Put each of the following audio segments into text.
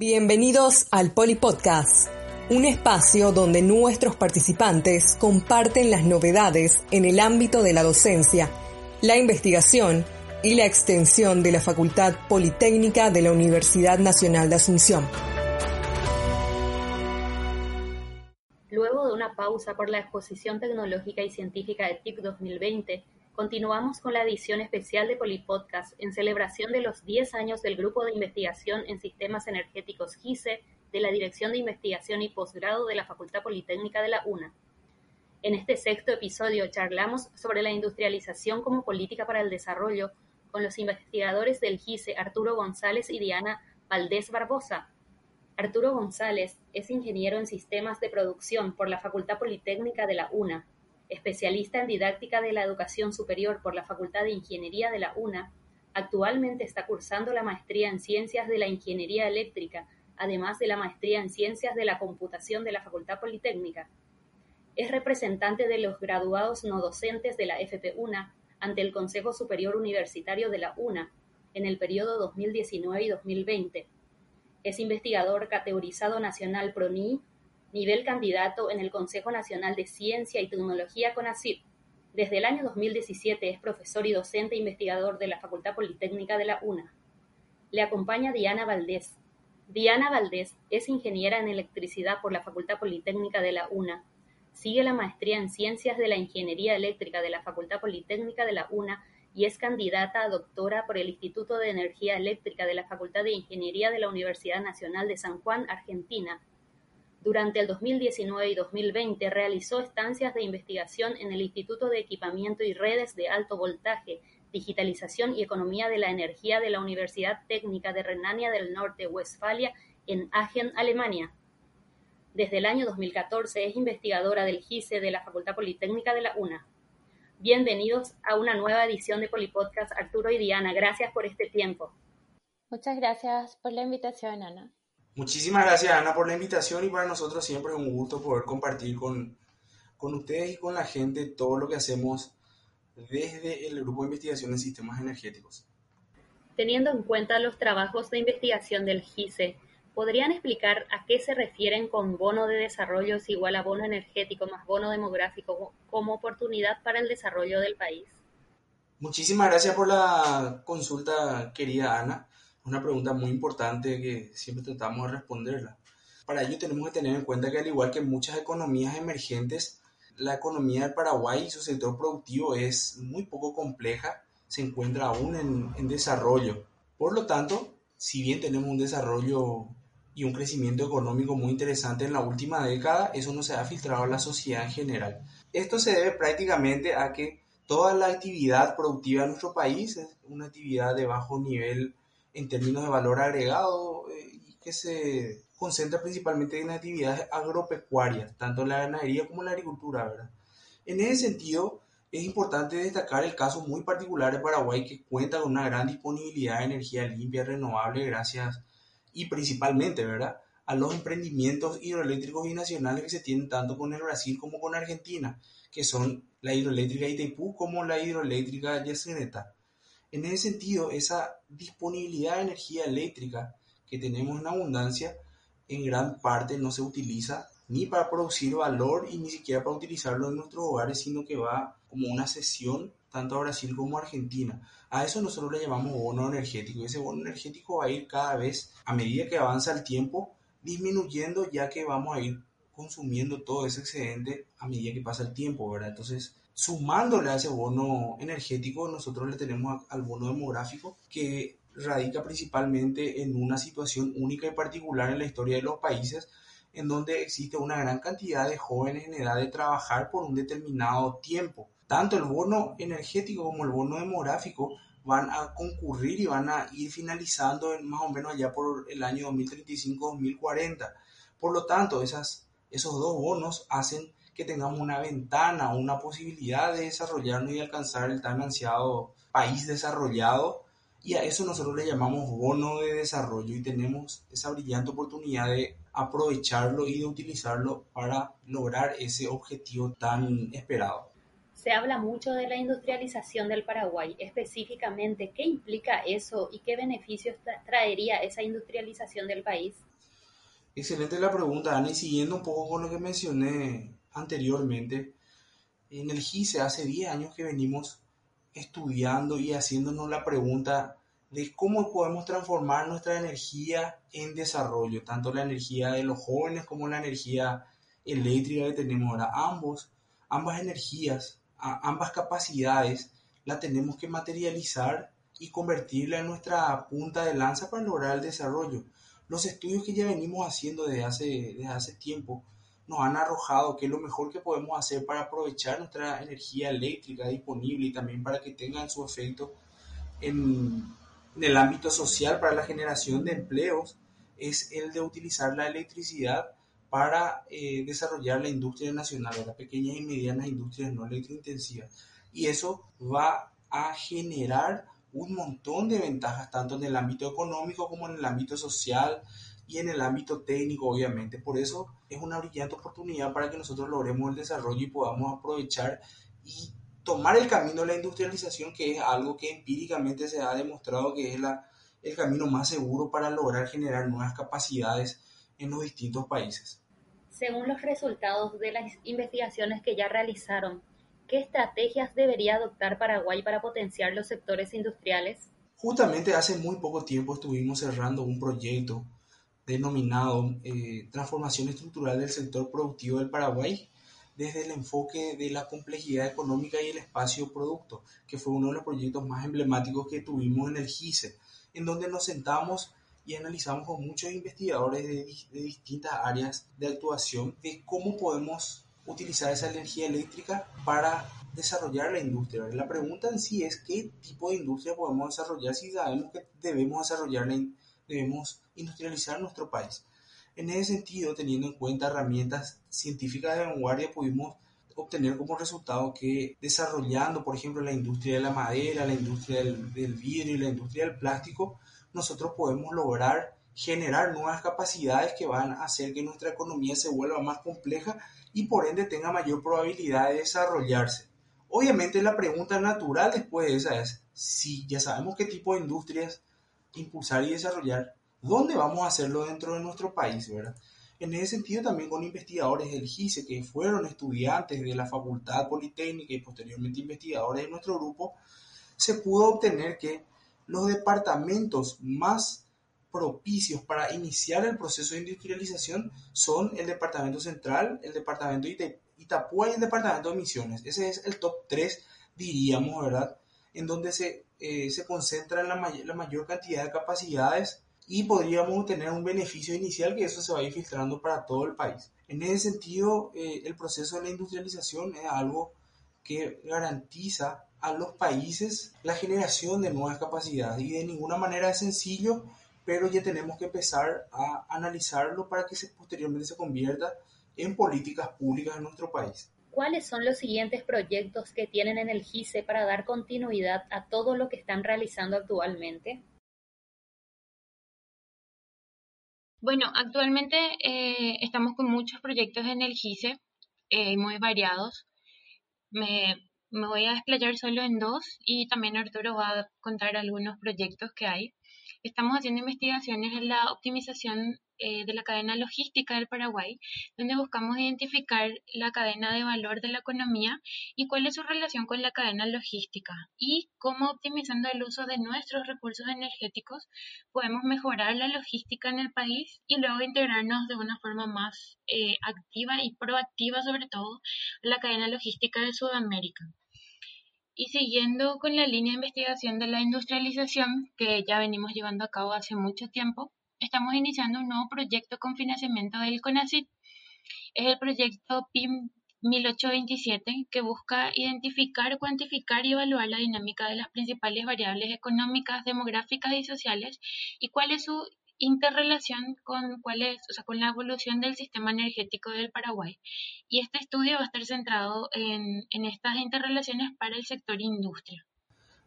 Bienvenidos al Poli Podcast, un espacio donde nuestros participantes comparten las novedades en el ámbito de la docencia, la investigación y la extensión de la Facultad Politécnica de la Universidad Nacional de Asunción. Luego de una pausa por la Exposición Tecnológica y Científica de TIC 2020, continuamos con la edición especial de Polipodcast en celebración de los 10 años del Grupo de Investigación en Sistemas Energéticos GISE de la Dirección de Investigación y Posgrado de la Facultad Politécnica de la UNA. En este sexto episodio charlamos sobre la industrialización como política para el desarrollo con los investigadores del GISE Arturo González y Diana Valdés Barbosa. Arturo González es ingeniero en sistemas de producción por la Facultad Politécnica de la UNA especialista en didáctica de la educación superior por la Facultad de Ingeniería de la UNA, actualmente está cursando la maestría en Ciencias de la Ingeniería Eléctrica, además de la maestría en Ciencias de la Computación de la Facultad Politécnica. Es representante de los graduados no docentes de la FP-UNA ante el Consejo Superior Universitario de la UNA en el periodo 2019 y 2020. Es investigador categorizado nacional PRONI nivel candidato en el Consejo Nacional de Ciencia y Tecnología CONACYT. Desde el año 2017 es profesor y docente investigador de la Facultad Politécnica de la UNA. Le acompaña Diana Valdés. Diana Valdés es ingeniera en electricidad por la Facultad Politécnica de la UNA. Sigue la maestría en Ciencias de la Ingeniería Eléctrica de la Facultad Politécnica de la UNA y es candidata a doctora por el Instituto de Energía Eléctrica de la Facultad de Ingeniería de la Universidad Nacional de San Juan, Argentina durante el 2019 y 2020 realizó estancias de investigación en el Instituto de Equipamiento y Redes de Alto Voltaje, Digitalización y Economía de la Energía de la Universidad Técnica de Renania del Norte-Westfalia en Aachen, Alemania. Desde el año 2014 es investigadora del GISE de la Facultad Politécnica de la UNA. Bienvenidos a una nueva edición de Polipodcast Arturo y Diana. Gracias por este tiempo. Muchas gracias por la invitación, Ana. Muchísimas gracias Ana por la invitación y para nosotros siempre es un gusto poder compartir con, con ustedes y con la gente todo lo que hacemos desde el Grupo de Investigación en Sistemas Energéticos. Teniendo en cuenta los trabajos de investigación del GISE, ¿podrían explicar a qué se refieren con bono de desarrollo es igual a bono energético más bono demográfico como oportunidad para el desarrollo del país? Muchísimas gracias por la consulta, querida Ana una pregunta muy importante que siempre tratamos de responderla. Para ello tenemos que tener en cuenta que al igual que muchas economías emergentes, la economía del Paraguay y su sector productivo es muy poco compleja, se encuentra aún en, en desarrollo. Por lo tanto, si bien tenemos un desarrollo y un crecimiento económico muy interesante en la última década, eso no se ha filtrado a la sociedad en general. Esto se debe prácticamente a que toda la actividad productiva en nuestro país es una actividad de bajo nivel en términos de valor agregado eh, y que se concentra principalmente en actividades agropecuarias, tanto en la ganadería como en la agricultura, ¿verdad? En ese sentido, es importante destacar el caso muy particular de Paraguay que cuenta con una gran disponibilidad de energía limpia y renovable gracias y principalmente, ¿verdad? a los emprendimientos hidroeléctricos binacionales que se tienen tanto con el Brasil como con Argentina, que son la hidroeléctrica Itaipú como la hidroeléctrica Yacyretá. En ese sentido, esa disponibilidad de energía eléctrica que tenemos en abundancia, en gran parte no se utiliza ni para producir valor y ni siquiera para utilizarlo en nuestros hogares, sino que va como una cesión tanto a Brasil como a Argentina. A eso nosotros le llamamos bono energético. Ese bono energético va a ir cada vez, a medida que avanza el tiempo, disminuyendo ya que vamos a ir consumiendo todo ese excedente a medida que pasa el tiempo, ¿verdad? Entonces, sumándole a ese bono energético, nosotros le tenemos al bono demográfico que radica principalmente en una situación única y particular en la historia de los países, en donde existe una gran cantidad de jóvenes en edad de trabajar por un determinado tiempo. Tanto el bono energético como el bono demográfico van a concurrir y van a ir finalizando más o menos allá por el año 2035-2040. Por lo tanto, esas, esos dos bonos hacen que tengamos una ventana, una posibilidad de desarrollarnos y alcanzar el tan ansiado país desarrollado y a eso nosotros le llamamos bono de desarrollo y tenemos esa brillante oportunidad de aprovecharlo y de utilizarlo para lograr ese objetivo tan esperado. Se habla mucho de la industrialización del Paraguay. Específicamente, ¿qué implica eso y qué beneficios traería esa industrialización del país? Excelente la pregunta, Ana. Y siguiendo un poco con lo que mencioné anteriormente, en el GISE hace 10 años que venimos estudiando y haciéndonos la pregunta de cómo podemos transformar nuestra energía en desarrollo, tanto la energía de los jóvenes como la energía eléctrica que tenemos ahora. Ambos, ambas energías, ambas capacidades, la tenemos que materializar y convertirla en nuestra punta de lanza para lograr el desarrollo. Los estudios que ya venimos haciendo desde hace, desde hace tiempo nos han arrojado que es lo mejor que podemos hacer para aprovechar nuestra energía eléctrica disponible y también para que tengan su efecto en, el ámbito social para la generación de empleos es el de utilizar la electricidad para eh, desarrollar la industria nacional, las pequeñas y medianas industrias no electrointensivas. Y eso va a generar un montón de ventajas, tanto en el ámbito económico como en el ámbito social, y en el ámbito técnico, obviamente. Por eso es una brillante oportunidad para que nosotros logremos el desarrollo y podamos aprovechar y tomar el camino de la industrialización, que es algo que empíricamente se ha demostrado que es la, el camino más seguro para lograr generar nuevas capacidades en los distintos países. Según los resultados de las investigaciones que ya realizaron, ¿qué estrategias debería adoptar Paraguay para potenciar los sectores industriales? Justamente hace muy poco tiempo estuvimos cerrando un proyecto denominado eh, Transformación Estructural del Sector Productivo del Paraguay desde el enfoque de la complejidad económica y el espacio producto, que fue uno de los proyectos más emblemáticos que tuvimos en el GISE, en donde nos sentamos y analizamos con muchos investigadores de, de distintas áreas de actuación de cómo podemos utilizar esa energía eléctrica para desarrollar la industria. La pregunta en sí es qué tipo de industria podemos desarrollar si sabemos que debemos desarrollar la, debemos industrializar nuestro país. En ese sentido, teniendo en cuenta herramientas científicas de vanguardia, pudimos obtener como resultado que desarrollando, por ejemplo, la industria de la madera, la industria del, vidrio y la industria del plástico, nosotros podemos lograr generar nuevas capacidades que van a hacer que nuestra economía se vuelva más compleja y por ende tenga mayor probabilidad de desarrollarse. Obviamente la pregunta natural después de esa es, si ya sabemos qué tipo de industrias impulsar y desarrollar, ¿dónde vamos a hacerlo dentro de nuestro país, verdad? En ese sentido también con investigadores del GISE que fueron estudiantes de la Facultad Politécnica y posteriormente investigadores de nuestro grupo, se pudo obtener que los departamentos más propicios para iniciar el proceso de industrialización son el departamento central, el departamento de Itapúa y el departamento de Misiones. Ese es el top 3, diríamos, ¿verdad? En donde se eh, se concentra en la, la, mayor cantidad de capacidades y podríamos tener un beneficio inicial que eso se va a ir filtrando para todo el país. En ese sentido, eh, el proceso de la industrialización es algo que garantiza a los países la generación de nuevas capacidades y de ninguna manera es sencillo, pero ya tenemos que empezar a analizarlo para que se, posteriormente se convierta en políticas públicas en nuestro país. ¿Cuáles son los siguientes proyectos que tienen en el GISE para dar continuidad a todo lo que están realizando actualmente? Bueno, actualmente eh, estamos con muchos proyectos en el GISE, eh, muy variados. Me, voy a desplayar solo en dos y también Arturo va a contar algunos proyectos que hay. Estamos haciendo investigaciones en la optimización eh, de la cadena logística del Paraguay, donde buscamos identificar la cadena de valor de la economía y cuál es su relación con la cadena logística y cómo optimizando el uso de nuestros recursos energéticos podemos mejorar la logística en el país y luego integrarnos de una forma más eh, activa y proactiva sobre todo la cadena logística de Sudamérica. Y siguiendo con la línea de investigación de la industrialización que ya venimos llevando a cabo hace mucho tiempo, estamos iniciando un nuevo proyecto con financiamiento del CONACYT. Es el proyecto PIM 1827 que busca identificar, cuantificar y evaluar la dinámica de las principales variables económicas, demográficas y sociales y cuál es su interrelación con cuál es, o sea, con la evolución del sistema energético del Paraguay. Y este estudio va a estar centrado en, en estas interrelaciones para el sector industria.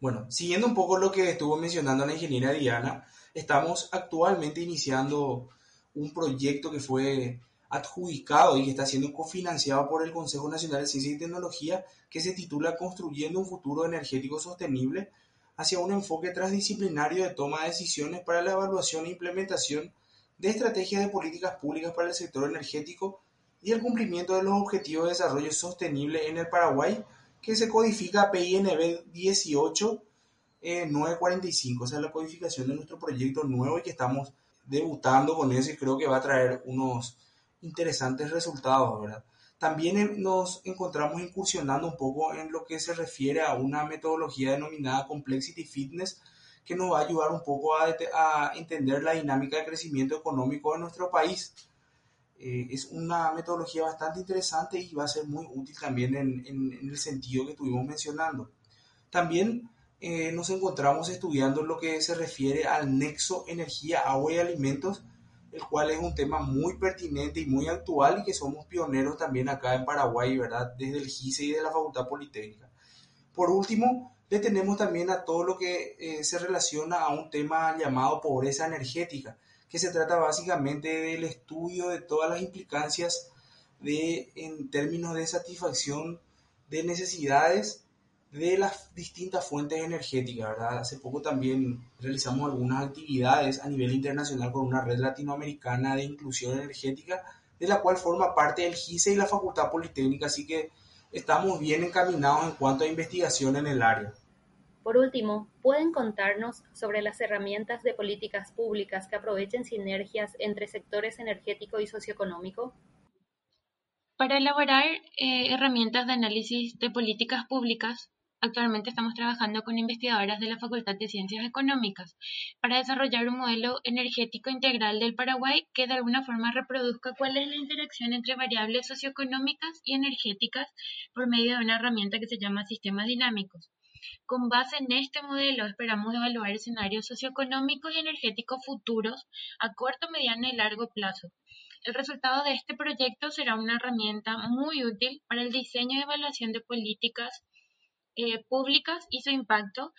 Bueno, siguiendo un poco lo que estuvo mencionando la ingeniera Diana, estamos actualmente iniciando un proyecto que fue adjudicado y que está siendo cofinanciado por el Consejo Nacional de Ciencia y Tecnología que se titula Construyendo un futuro energético sostenible hacia un enfoque transdisciplinario de toma de decisiones para la evaluación e implementación de estrategias de políticas públicas para el sector energético y el cumplimiento de los objetivos de desarrollo sostenible en el Paraguay que se codifica PINB 18 945. Esa es la codificación de nuestro proyecto nuevo y que estamos debutando con eso y creo que va a traer unos interesantes resultados, ¿verdad? También nos encontramos incursionando un poco en lo que se refiere a una metodología denominada Complexity Fitness, que nos va a ayudar un poco a, a entender la dinámica de crecimiento económico de nuestro país. Eh, es una metodología bastante interesante y va a ser muy útil también en, en, el sentido que estuvimos mencionando. También eh, nos encontramos estudiando lo que se refiere al nexo energía, agua y alimentos, el cual es un tema muy pertinente y muy actual y que somos pioneros también acá en Paraguay, ¿verdad? Desde el GICE y de la Facultad Politécnica. Por último, le tenemos también a todo lo que eh, se relaciona a un tema llamado pobreza energética, que se trata básicamente del estudio de todas las implicancias de, en términos de satisfacción de necesidades de las distintas fuentes energéticas, ¿verdad? Hace poco también realizamos algunas actividades a nivel internacional con una red latinoamericana de inclusión energética, de la cual forma parte el GICE y la Facultad Politécnica, así que estamos bien encaminados en cuanto a investigación en el área. Por último, ¿pueden contarnos sobre las herramientas de políticas públicas que aprovechen sinergias entre sectores energético y socioeconómico? Para elaborar eh, herramientas de análisis de políticas públicas, Actualmente estamos trabajando con investigadoras de la Facultad de Ciencias Económicas para desarrollar un modelo energético integral del Paraguay que de alguna forma reproduzca cuál es la interacción entre variables socioeconómicas y energéticas por medio de una herramienta que se llama sistemas dinámicos. Con base en este modelo esperamos evaluar escenarios socioeconómicos y energéticos futuros a corto, mediano y largo plazo. El resultado de este proyecto será una herramienta muy útil para el diseño y evaluación de políticas eh, públicas y su impacto,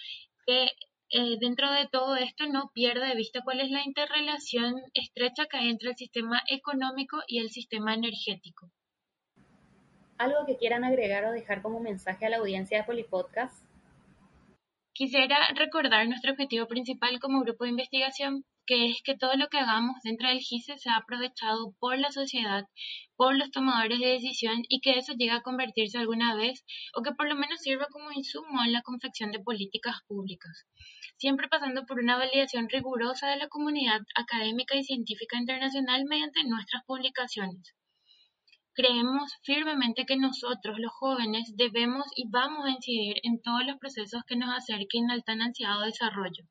que eh, dentro de todo esto no pierde de vista cuál es la interrelación estrecha que hay entre el sistema económico y el sistema energético. ¿Algo que quieran agregar o dejar como mensaje a la audiencia de Polipodcast? Quisiera recordar nuestro objetivo principal como grupo de investigación, que es que todo lo que hagamos dentro del GISE sea aprovechado por la sociedad, por los tomadores de decisión y que eso llegue a convertirse alguna vez o que por lo menos sirva como insumo en la confección de políticas públicas, siempre pasando por una validación rigurosa de la comunidad académica y científica internacional mediante nuestras publicaciones. Creemos firmemente que nosotros, los jóvenes, debemos y vamos a incidir en todos los procesos que nos acerquen al tan ansiado desarrollo.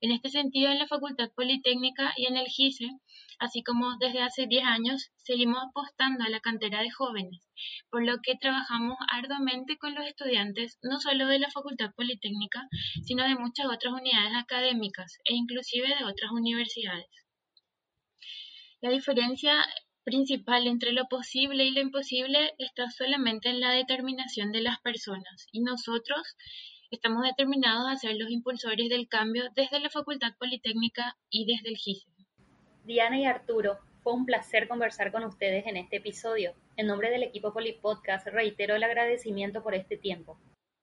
En este sentido, en la Facultad Politécnica y en el GICE, así como desde hace 10 años, seguimos apostando a la cantera de jóvenes, por lo que trabajamos arduamente con los estudiantes, no solo de la Facultad Politécnica, sino de muchas otras unidades académicas e inclusive de otras universidades. La diferencia principal entre lo posible y lo imposible está solamente en la determinación de las personas y nosotros estamos determinados a ser los impulsores del cambio desde la Facultad Politécnica y desde el GISE. Diana y Arturo, fue un placer conversar con ustedes en este episodio. En nombre del equipo Polipodcast reitero el agradecimiento por este tiempo.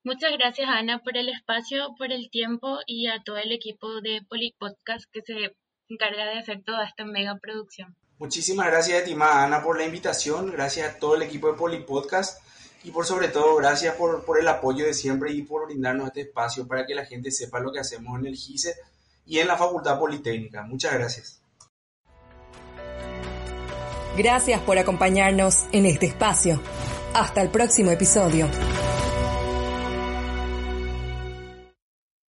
Muchas gracias Ana por el espacio, por el tiempo y a todo el equipo de Polipodcast que se encarga de hacer toda esta mega producción. Muchísimas gracias, estimada Ana, por la invitación. Gracias a todo el equipo de Polipodcast y por sobre todo, gracias por, por el apoyo de siempre y por brindarnos este espacio para que la gente sepa lo que hacemos en el GISE y en la Facultad Politécnica. Muchas gracias. Gracias por acompañarnos en este espacio. Hasta el próximo episodio.